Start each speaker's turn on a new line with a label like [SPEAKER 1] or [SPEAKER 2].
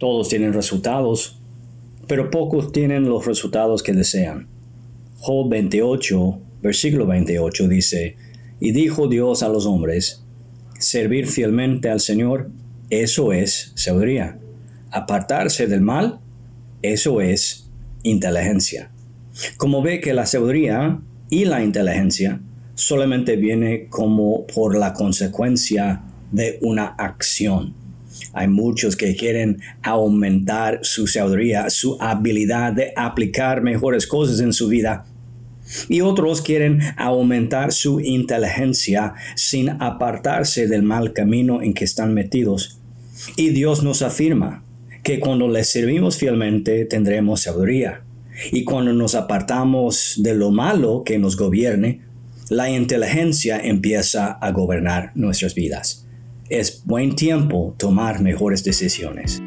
[SPEAKER 1] Todos tienen resultados, pero pocos tienen los resultados que desean. Job 28, versículo 28 dice, Y dijo Dios a los hombres, servir fielmente al Señor, eso es sabiduría. Apartarse del mal, eso es inteligencia. Como ve que la sabiduría y la inteligencia solamente viene como por la consecuencia de una acción. Hay muchos que quieren aumentar su sabiduría, su habilidad de aplicar mejores cosas en su vida. Y otros quieren aumentar su inteligencia sin apartarse del mal camino en que están metidos. Y Dios nos afirma que cuando le servimos fielmente tendremos sabiduría. Y cuando nos apartamos de lo malo que nos gobierne, la inteligencia empieza a gobernar nuestras vidas. Es buen tiempo tomar mejores decisiones.